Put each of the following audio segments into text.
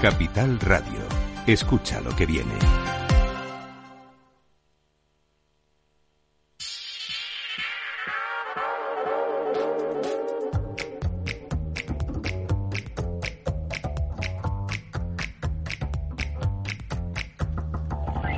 Capital Radio. Escucha lo que viene.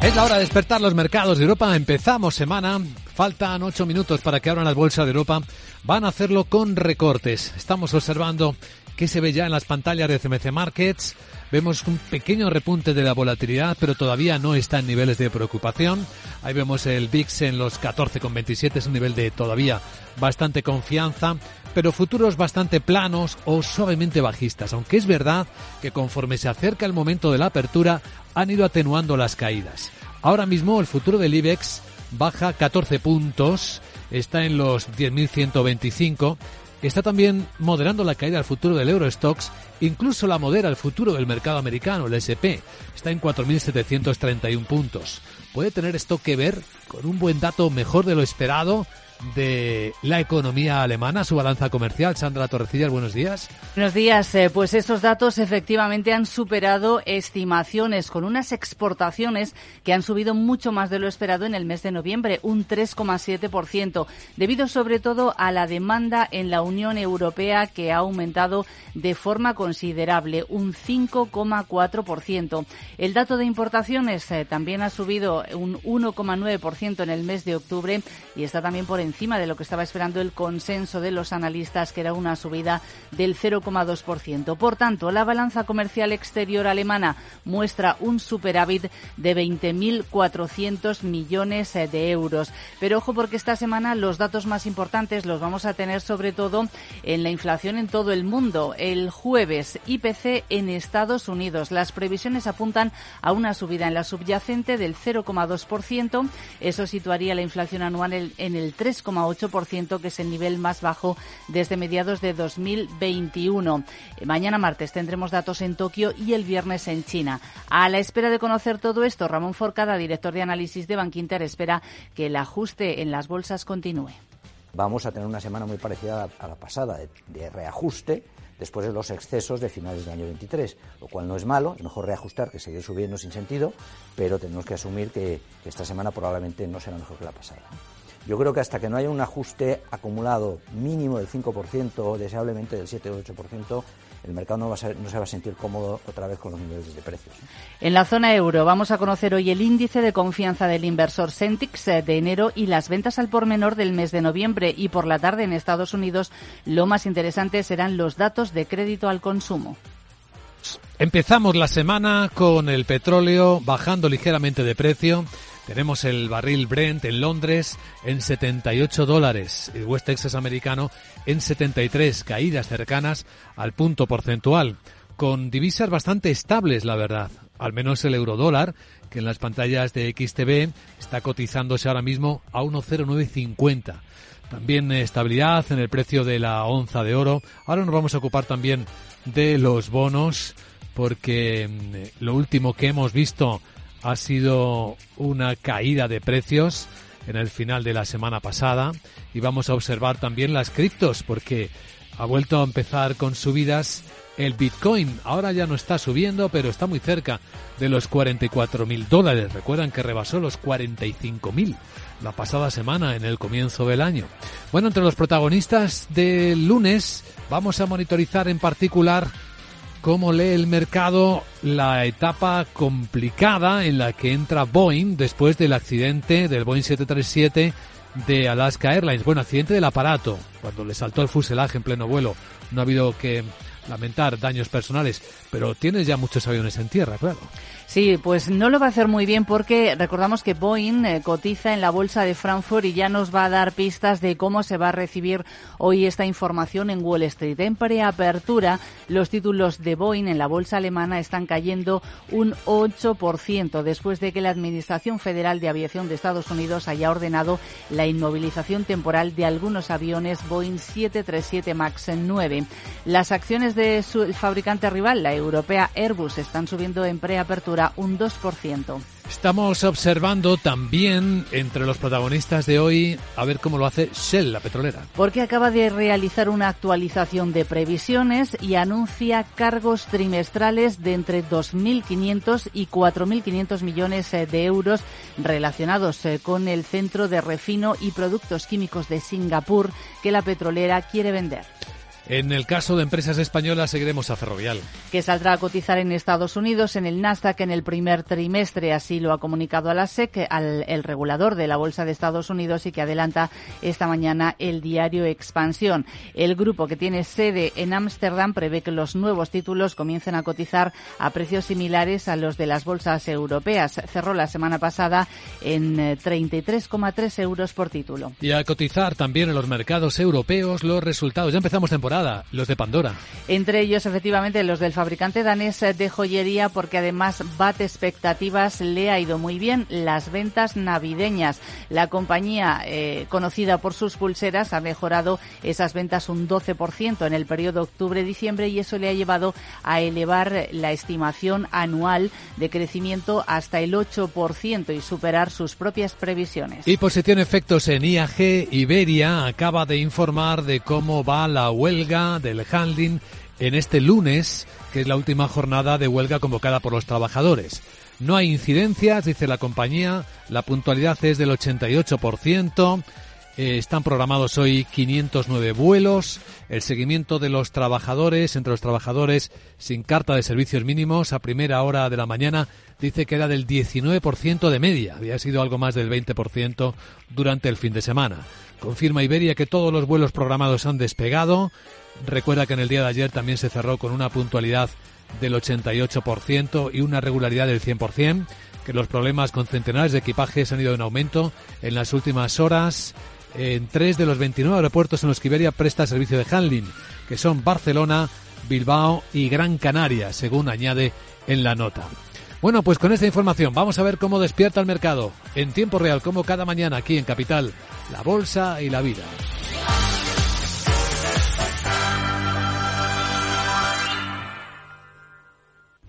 Es la hora de despertar los mercados de Europa. Empezamos semana. Faltan ocho minutos para que abran las bolsas de Europa. Van a hacerlo con recortes. Estamos observando que se ve ya en las pantallas de CMC Markets. Vemos un pequeño repunte de la volatilidad, pero todavía no está en niveles de preocupación. Ahí vemos el VIX en los 14,27, es un nivel de todavía bastante confianza, pero futuros bastante planos o suavemente bajistas, aunque es verdad que conforme se acerca el momento de la apertura han ido atenuando las caídas. Ahora mismo el futuro del IBEX baja 14 puntos, está en los 10.125 está también moderando la caída del futuro del Eurostox, incluso la modera el futuro del mercado americano, el SP, está en 4.731 puntos. ¿Puede tener esto que ver con un buen dato mejor de lo esperado de la economía alemana, su balanza comercial. Sandra Torrecillas, buenos días. Buenos días. Eh, pues esos datos efectivamente han superado estimaciones con unas exportaciones que han subido mucho más de lo esperado en el mes de noviembre, un 3,7%, debido sobre todo a la demanda en la Unión Europea que ha aumentado de forma considerable, un 5,4%. El dato de importaciones eh, también ha subido un 1,9% en el mes de octubre y está también por encima encima de lo que estaba esperando el consenso de los analistas, que era una subida del 0,2%. Por tanto, la balanza comercial exterior alemana muestra un superávit de 20.400 millones de euros. Pero ojo porque esta semana los datos más importantes los vamos a tener sobre todo en la inflación en todo el mundo. El jueves, IPC en Estados Unidos. Las previsiones apuntan a una subida en la subyacente del 0,2%. Eso situaría la inflación anual en el 3 3,8%, que es el nivel más bajo desde mediados de 2021. Mañana martes tendremos datos en Tokio y el viernes en China. A la espera de conocer todo esto, Ramón Forcada, director de análisis de Bankinter, espera que el ajuste en las bolsas continúe. Vamos a tener una semana muy parecida a la pasada, de, reajuste después de los excesos de finales del año 23, lo cual no es malo, es mejor reajustar que seguir subiendo sin sentido, pero tenemos que asumir que esta semana probablemente no será mejor que la pasada. Yo creo que hasta que no haya un ajuste acumulado mínimo del 5%, deseablemente del 7 o 8%, el mercado no, va a no se va a sentir cómodo otra vez con los niveles de precios. En la zona euro vamos a conocer hoy el índice de confianza del inversor Centix eh, de enero y las ventas al por menor del mes de noviembre. Y por la tarde en Estados Unidos lo más interesante serán los datos de crédito al consumo. Empezamos la semana con el petróleo bajando ligeramente de precio tenemos el barril Brent en Londres en 78 dólares, el West Texas americano en 73, caídas cercanas al punto porcentual, con divisas bastante estables, la verdad. Al menos el eurodólar, que en las pantallas de XTB está cotizándose ahora mismo a 1,0950. También estabilidad en el precio de la onza de oro. Ahora nos vamos a ocupar también de los bonos, porque mm, lo último que hemos visto ha sido una caída de precios en el final de la semana pasada y vamos a observar también las criptos porque ha vuelto a empezar con subidas el Bitcoin. Ahora ya no está subiendo, pero está muy cerca de los 44 mil dólares. Recuerdan que rebasó los 45 mil la pasada semana en el comienzo del año. Bueno, entre los protagonistas del lunes vamos a monitorizar en particular cómo lee el mercado la etapa complicada en la que entra Boeing después del accidente del Boeing 737 de Alaska Airlines. Bueno, accidente del aparato, cuando le saltó el fuselaje en pleno vuelo. No ha habido que lamentar daños personales, pero tienes ya muchos aviones en tierra, claro. Sí, pues no lo va a hacer muy bien porque recordamos que Boeing eh, cotiza en la bolsa de Frankfurt y ya nos va a dar pistas de cómo se va a recibir hoy esta información en Wall Street. En preapertura, los títulos de Boeing en la bolsa alemana están cayendo un 8% después de que la Administración Federal de Aviación de Estados Unidos haya ordenado la inmovilización temporal de algunos aviones Boeing 737 MAX 9. Las acciones de su fabricante rival, la europea Airbus, están subiendo en preapertura mejora un 2%. Estamos observando también entre los protagonistas de hoy a ver cómo lo hace Shell, la petrolera. Porque acaba de realizar una actualización de previsiones y anuncia cargos trimestrales de entre 2.500 y 4.500 millones eh, de euros relacionados eh, con el centro de refino y productos químicos de Singapur que la petrolera quiere vender. En el caso de empresas españolas seguiremos a Ferrovial. Que saldrá a cotizar en Estados Unidos en el Nasdaq en el primer trimestre, así lo ha comunicado a la SEC, al, el regulador de la Bolsa de Estados Unidos y que adelanta esta mañana el diario Expansión. El grupo que tiene sede en Ámsterdam prevé que los nuevos títulos comiencen a cotizar a precios similares a los de las bolsas europeas. Cerró la semana pasada en 33,3 eh, euros por título. Y a cotizar también en los mercados europeos los resultados. Ya empezamos temporada los de Pandora. Entre ellos, efectivamente, los del fabricante danés de joyería, porque además bate expectativas, le ha ido muy bien las ventas navideñas. La compañía, eh, conocida por sus pulseras, ha mejorado esas ventas un 12% en el periodo octubre-diciembre y eso le ha llevado a elevar la estimación anual de crecimiento hasta el 8% y superar sus propias previsiones. Y por si tiene efectos en IAG, Iberia acaba de informar de cómo va la huelga del handling en este lunes, que es la última jornada de huelga convocada por los trabajadores. No hay incidencias, dice la compañía, la puntualidad es del 88%, eh, están programados hoy 509 vuelos, el seguimiento de los trabajadores, entre los trabajadores sin carta de servicios mínimos a primera hora de la mañana, dice que era del 19% de media, había sido algo más del 20% durante el fin de semana. Confirma Iberia que todos los vuelos programados han despegado, Recuerda que en el día de ayer también se cerró con una puntualidad del 88% y una regularidad del 100%, que los problemas con centenares de equipajes han ido en aumento en las últimas horas en tres de los 29 aeropuertos en los que Iberia presta servicio de handling, que son Barcelona, Bilbao y Gran Canaria, según añade en la nota. Bueno, pues con esta información vamos a ver cómo despierta el mercado en tiempo real, como cada mañana aquí en Capital, la bolsa y la vida.